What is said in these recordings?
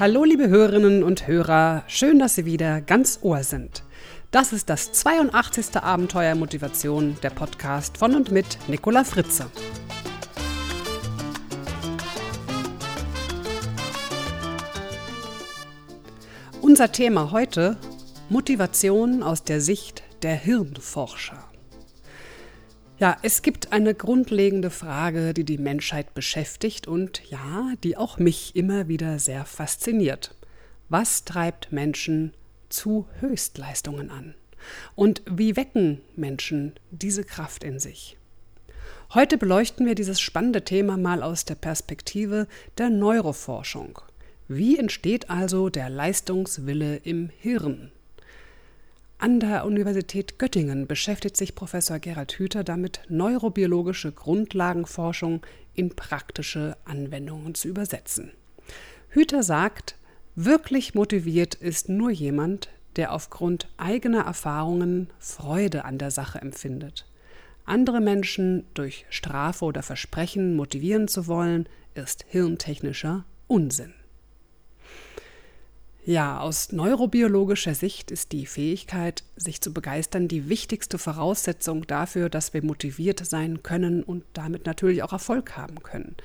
Hallo liebe Hörerinnen und Hörer, schön, dass Sie wieder ganz Ohr sind. Das ist das 82. Abenteuer Motivation, der Podcast von und mit Nicola Fritze. Unser Thema heute Motivation aus der Sicht der Hirnforscher. Ja, es gibt eine grundlegende Frage, die die Menschheit beschäftigt und ja, die auch mich immer wieder sehr fasziniert. Was treibt Menschen zu Höchstleistungen an? Und wie wecken Menschen diese Kraft in sich? Heute beleuchten wir dieses spannende Thema mal aus der Perspektive der Neuroforschung. Wie entsteht also der Leistungswille im Hirn? An der Universität Göttingen beschäftigt sich Professor Gerald Hüther damit, neurobiologische Grundlagenforschung in praktische Anwendungen zu übersetzen. Hüther sagt, wirklich motiviert ist nur jemand, der aufgrund eigener Erfahrungen Freude an der Sache empfindet. Andere Menschen durch Strafe oder Versprechen motivieren zu wollen, ist hirntechnischer Unsinn. Ja, aus neurobiologischer Sicht ist die Fähigkeit, sich zu begeistern, die wichtigste Voraussetzung dafür, dass wir motiviert sein können und damit natürlich auch Erfolg haben können.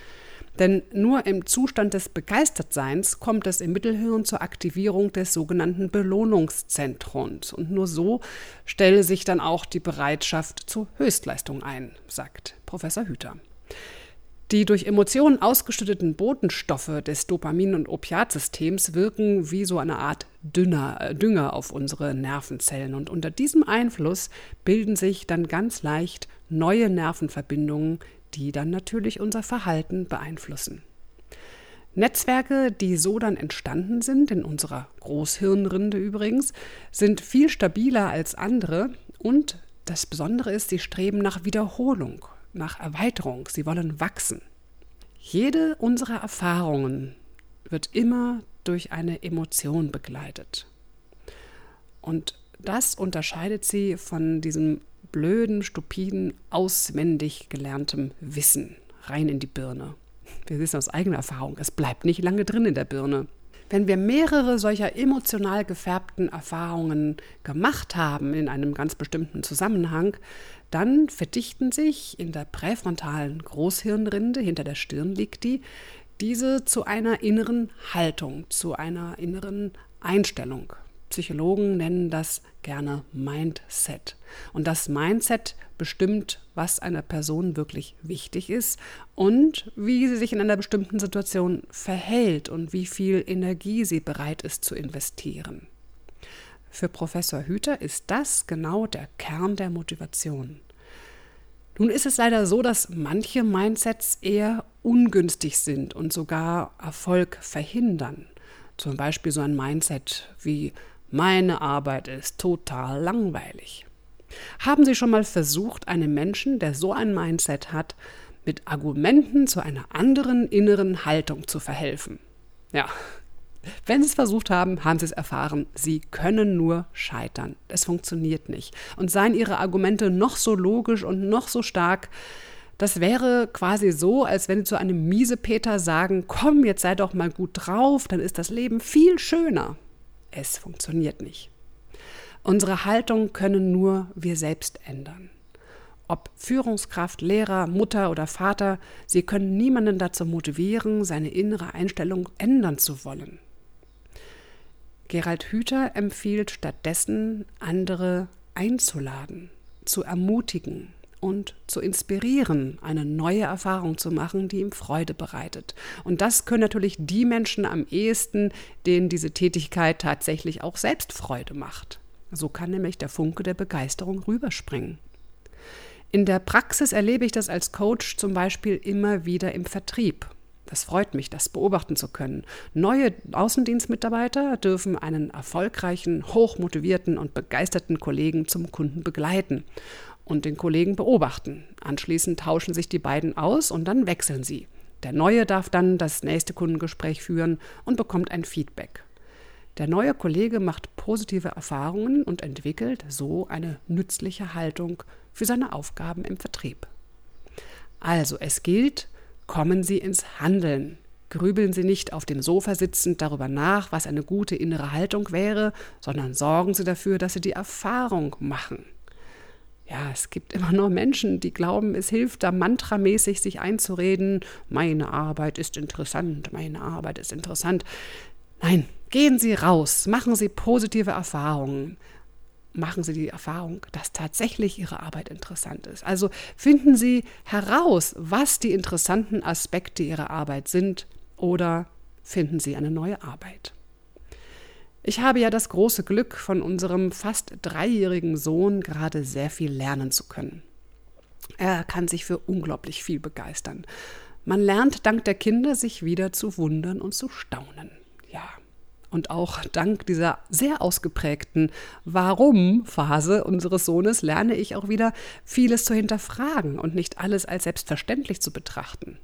Denn nur im Zustand des Begeistertseins kommt es im Mittelhirn zur Aktivierung des sogenannten Belohnungszentrons. Und nur so stelle sich dann auch die Bereitschaft zur Höchstleistung ein, sagt Professor Hüter. Die durch Emotionen ausgeschütteten Botenstoffe des Dopamin- und Opiatsystems wirken wie so eine Art Dünner, äh, Dünger auf unsere Nervenzellen. Und unter diesem Einfluss bilden sich dann ganz leicht neue Nervenverbindungen, die dann natürlich unser Verhalten beeinflussen. Netzwerke, die so dann entstanden sind, in unserer Großhirnrinde übrigens, sind viel stabiler als andere und das Besondere ist, sie streben nach Wiederholung nach Erweiterung, sie wollen wachsen. Jede unserer Erfahrungen wird immer durch eine Emotion begleitet. Und das unterscheidet sie von diesem blöden, stupiden, auswendig gelerntem Wissen rein in die Birne. Wir wissen aus eigener Erfahrung, es bleibt nicht lange drin in der Birne. Wenn wir mehrere solcher emotional gefärbten Erfahrungen gemacht haben in einem ganz bestimmten Zusammenhang, dann verdichten sich in der präfrontalen Großhirnrinde, hinter der Stirn liegt die, diese zu einer inneren Haltung, zu einer inneren Einstellung. Psychologen nennen das gerne Mindset. Und das Mindset bestimmt, was einer Person wirklich wichtig ist und wie sie sich in einer bestimmten Situation verhält und wie viel Energie sie bereit ist zu investieren. Für Professor Hüter ist das genau der Kern der Motivation. Nun ist es leider so, dass manche Mindsets eher ungünstig sind und sogar Erfolg verhindern. Zum Beispiel so ein Mindset wie meine Arbeit ist total langweilig. Haben Sie schon mal versucht, einem Menschen, der so ein Mindset hat, mit Argumenten zu einer anderen inneren Haltung zu verhelfen? Ja, wenn Sie es versucht haben, haben Sie es erfahren. Sie können nur scheitern. Es funktioniert nicht. Und seien Ihre Argumente noch so logisch und noch so stark, das wäre quasi so, als wenn Sie zu einem Miesepeter sagen, komm, jetzt sei doch mal gut drauf, dann ist das Leben viel schöner. Es funktioniert nicht. Unsere Haltung können nur wir selbst ändern. Ob Führungskraft, Lehrer, Mutter oder Vater, sie können niemanden dazu motivieren, seine innere Einstellung ändern zu wollen. Gerald Hüther empfiehlt stattdessen, andere einzuladen, zu ermutigen und zu inspirieren, eine neue Erfahrung zu machen, die ihm Freude bereitet. Und das können natürlich die Menschen am ehesten, denen diese Tätigkeit tatsächlich auch selbst Freude macht. So kann nämlich der Funke der Begeisterung rüberspringen. In der Praxis erlebe ich das als Coach zum Beispiel immer wieder im Vertrieb. Das freut mich, das beobachten zu können. Neue Außendienstmitarbeiter dürfen einen erfolgreichen, hochmotivierten und begeisterten Kollegen zum Kunden begleiten und den Kollegen beobachten. Anschließend tauschen sich die beiden aus und dann wechseln sie. Der Neue darf dann das nächste Kundengespräch führen und bekommt ein Feedback. Der neue Kollege macht positive Erfahrungen und entwickelt so eine nützliche Haltung für seine Aufgaben im Vertrieb. Also es gilt, kommen Sie ins Handeln. Grübeln Sie nicht auf dem Sofa sitzend darüber nach, was eine gute innere Haltung wäre, sondern sorgen Sie dafür, dass Sie die Erfahrung machen. Ja, es gibt immer nur Menschen, die glauben, es hilft da mantramäßig sich einzureden, meine Arbeit ist interessant, meine Arbeit ist interessant. Nein, gehen Sie raus, machen Sie positive Erfahrungen. Machen Sie die Erfahrung, dass tatsächlich Ihre Arbeit interessant ist. Also finden Sie heraus, was die interessanten Aspekte Ihrer Arbeit sind oder finden Sie eine neue Arbeit. Ich habe ja das große Glück, von unserem fast dreijährigen Sohn gerade sehr viel lernen zu können. Er kann sich für unglaublich viel begeistern. Man lernt dank der Kinder, sich wieder zu wundern und zu staunen. Ja. Und auch dank dieser sehr ausgeprägten Warum-Phase unseres Sohnes lerne ich auch wieder vieles zu hinterfragen und nicht alles als selbstverständlich zu betrachten.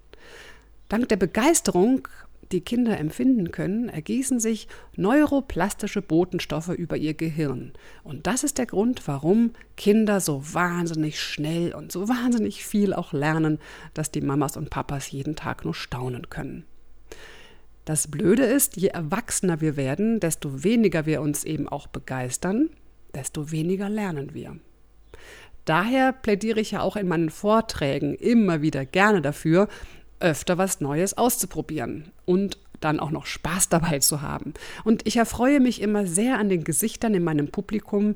Dank der Begeisterung die Kinder empfinden können, ergießen sich neuroplastische Botenstoffe über ihr Gehirn. Und das ist der Grund, warum Kinder so wahnsinnig schnell und so wahnsinnig viel auch lernen, dass die Mamas und Papas jeden Tag nur staunen können. Das Blöde ist, je erwachsener wir werden, desto weniger wir uns eben auch begeistern, desto weniger lernen wir. Daher plädiere ich ja auch in meinen Vorträgen immer wieder gerne dafür, öfter was Neues auszuprobieren und dann auch noch Spaß dabei zu haben. Und ich erfreue mich immer sehr an den Gesichtern in meinem Publikum,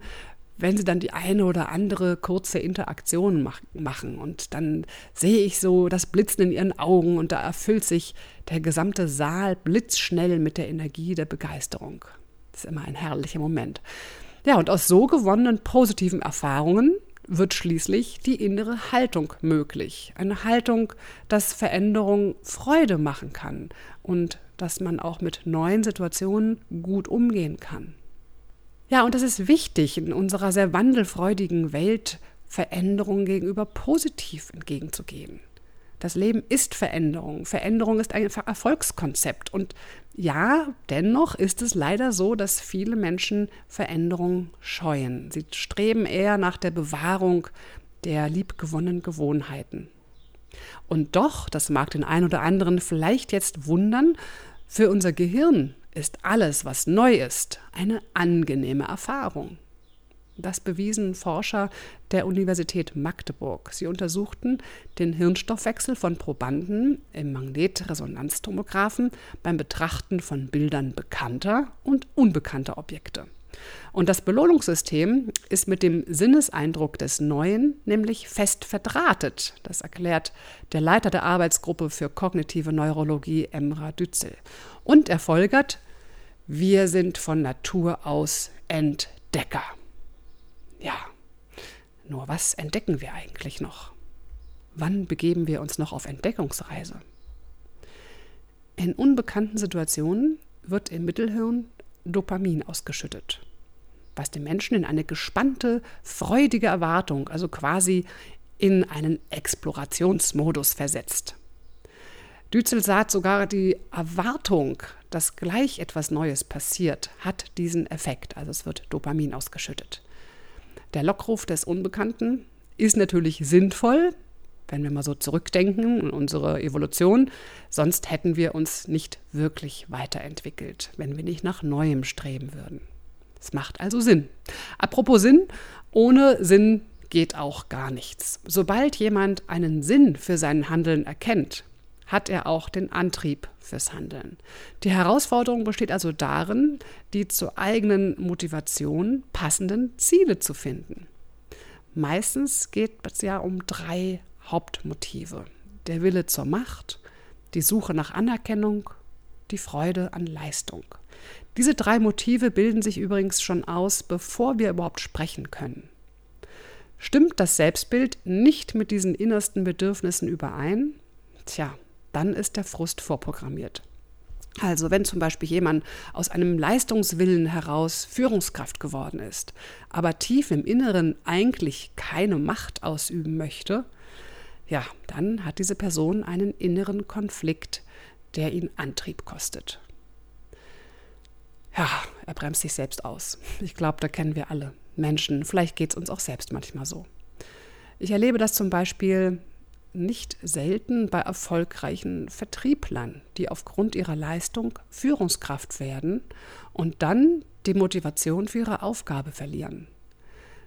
wenn sie dann die eine oder andere kurze Interaktion mach machen. Und dann sehe ich so das Blitzen in ihren Augen und da erfüllt sich der gesamte Saal blitzschnell mit der Energie der Begeisterung. Das ist immer ein herrlicher Moment. Ja, und aus so gewonnenen positiven Erfahrungen wird schließlich die innere Haltung möglich. Eine Haltung, dass Veränderung Freude machen kann und dass man auch mit neuen Situationen gut umgehen kann. Ja, und es ist wichtig, in unserer sehr wandelfreudigen Welt Veränderungen gegenüber positiv entgegenzugehen. Das Leben ist Veränderung. Veränderung ist ein Erfolgskonzept. Und ja, dennoch ist es leider so, dass viele Menschen Veränderung scheuen. Sie streben eher nach der Bewahrung der liebgewonnenen Gewohnheiten. Und doch, das mag den einen oder anderen vielleicht jetzt wundern, für unser Gehirn ist alles, was neu ist, eine angenehme Erfahrung. Das bewiesen Forscher der Universität Magdeburg. Sie untersuchten den Hirnstoffwechsel von Probanden im Magnetresonanztomographen beim Betrachten von Bildern bekannter und unbekannter Objekte. Und das Belohnungssystem ist mit dem Sinneseindruck des Neuen nämlich fest verdrahtet. Das erklärt der Leiter der Arbeitsgruppe für kognitive Neurologie, Emra Dützel. Und er folgert, wir sind von Natur aus Entdecker. Nur was entdecken wir eigentlich noch? Wann begeben wir uns noch auf Entdeckungsreise? In unbekannten Situationen wird im Mittelhirn Dopamin ausgeschüttet, was den Menschen in eine gespannte, freudige Erwartung, also quasi in einen Explorationsmodus versetzt. Dützel sagt sogar, die Erwartung, dass gleich etwas Neues passiert, hat diesen Effekt. Also es wird Dopamin ausgeschüttet. Der Lockruf des Unbekannten ist natürlich sinnvoll, wenn wir mal so zurückdenken in unsere Evolution. Sonst hätten wir uns nicht wirklich weiterentwickelt, wenn wir nicht nach Neuem streben würden. Es macht also Sinn. Apropos Sinn, ohne Sinn geht auch gar nichts. Sobald jemand einen Sinn für sein Handeln erkennt, hat er auch den Antrieb fürs Handeln. Die Herausforderung besteht also darin, die zur eigenen Motivation passenden Ziele zu finden. Meistens geht es ja um drei Hauptmotive. Der Wille zur Macht, die Suche nach Anerkennung, die Freude an Leistung. Diese drei Motive bilden sich übrigens schon aus, bevor wir überhaupt sprechen können. Stimmt das Selbstbild nicht mit diesen innersten Bedürfnissen überein? Tja, dann ist der Frust vorprogrammiert. Also wenn zum Beispiel jemand aus einem Leistungswillen heraus Führungskraft geworden ist, aber tief im Inneren eigentlich keine Macht ausüben möchte, ja, dann hat diese Person einen inneren Konflikt, der ihn Antrieb kostet. Ja, er bremst sich selbst aus. Ich glaube, da kennen wir alle Menschen. Vielleicht geht es uns auch selbst manchmal so. Ich erlebe das zum Beispiel nicht selten bei erfolgreichen Vertrieblern, die aufgrund ihrer Leistung Führungskraft werden und dann die Motivation für ihre Aufgabe verlieren.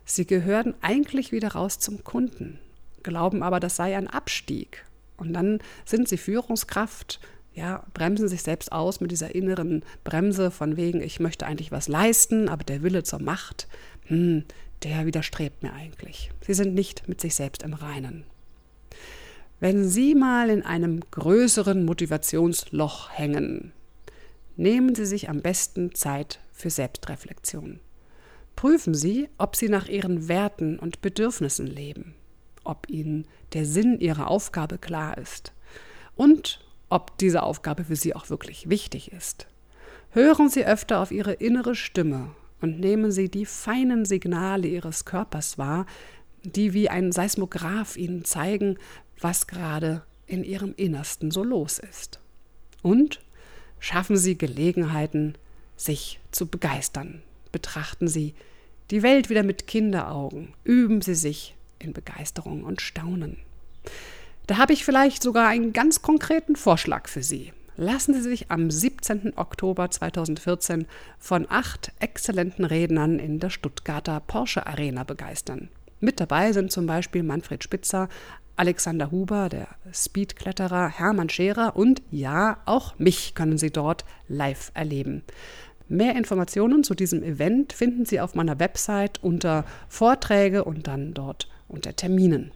Sie gehören eigentlich wieder raus zum Kunden, glauben aber, das sei ein Abstieg. Und dann sind sie Führungskraft, ja, bremsen sich selbst aus mit dieser inneren Bremse von wegen, ich möchte eigentlich was leisten, aber der Wille zur Macht, hm, der widerstrebt mir eigentlich. Sie sind nicht mit sich selbst im Reinen. Wenn Sie mal in einem größeren Motivationsloch hängen, nehmen Sie sich am besten Zeit für Selbstreflexion. Prüfen Sie, ob Sie nach Ihren Werten und Bedürfnissen leben, ob Ihnen der Sinn Ihrer Aufgabe klar ist und ob diese Aufgabe für Sie auch wirklich wichtig ist. Hören Sie öfter auf Ihre innere Stimme und nehmen Sie die feinen Signale Ihres Körpers wahr, die wie ein Seismograph Ihnen zeigen, was gerade in ihrem Innersten so los ist. Und schaffen Sie Gelegenheiten, sich zu begeistern. Betrachten Sie die Welt wieder mit Kinderaugen. Üben Sie sich in Begeisterung und Staunen. Da habe ich vielleicht sogar einen ganz konkreten Vorschlag für Sie. Lassen Sie sich am 17. Oktober 2014 von acht exzellenten Rednern in der Stuttgarter Porsche Arena begeistern. Mit dabei sind zum Beispiel Manfred Spitzer, Alexander Huber, der Speedkletterer, Hermann Scherer und ja, auch mich können Sie dort live erleben. Mehr Informationen zu diesem Event finden Sie auf meiner Website unter Vorträge und dann dort unter Terminen.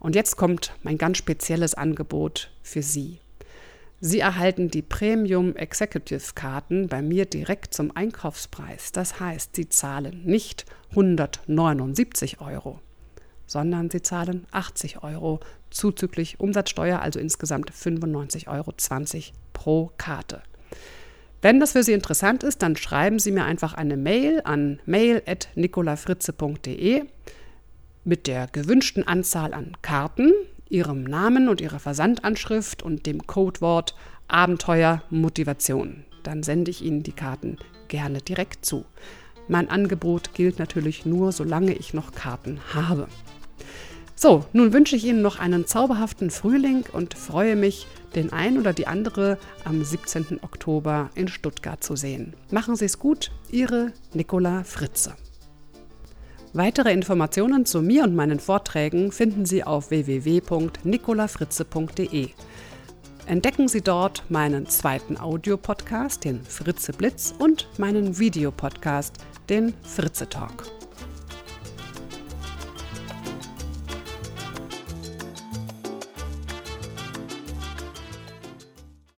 Und jetzt kommt mein ganz spezielles Angebot für Sie. Sie erhalten die Premium Executive Karten bei mir direkt zum Einkaufspreis. Das heißt, Sie zahlen nicht 179 Euro, sondern sie zahlen 80 Euro zuzüglich Umsatzsteuer, also insgesamt 95,20 Euro pro Karte. Wenn das für Sie interessant ist, dann schreiben Sie mir einfach eine Mail an mail.nicolafritze.de mit der gewünschten Anzahl an Karten, Ihrem Namen und Ihrer Versandanschrift und dem Codewort Abenteuer Motivation. Dann sende ich Ihnen die Karten gerne direkt zu. Mein Angebot gilt natürlich nur, solange ich noch Karten habe. So, nun wünsche ich Ihnen noch einen zauberhaften Frühling und freue mich, den ein oder die andere am 17. Oktober in Stuttgart zu sehen. Machen Sie es gut, Ihre Nicola Fritze. Weitere Informationen zu mir und meinen Vorträgen finden Sie auf www.nicolafritze.de. Entdecken Sie dort meinen zweiten Audiopodcast, den Fritze Blitz, und meinen Videopodcast, den Fritze Talk.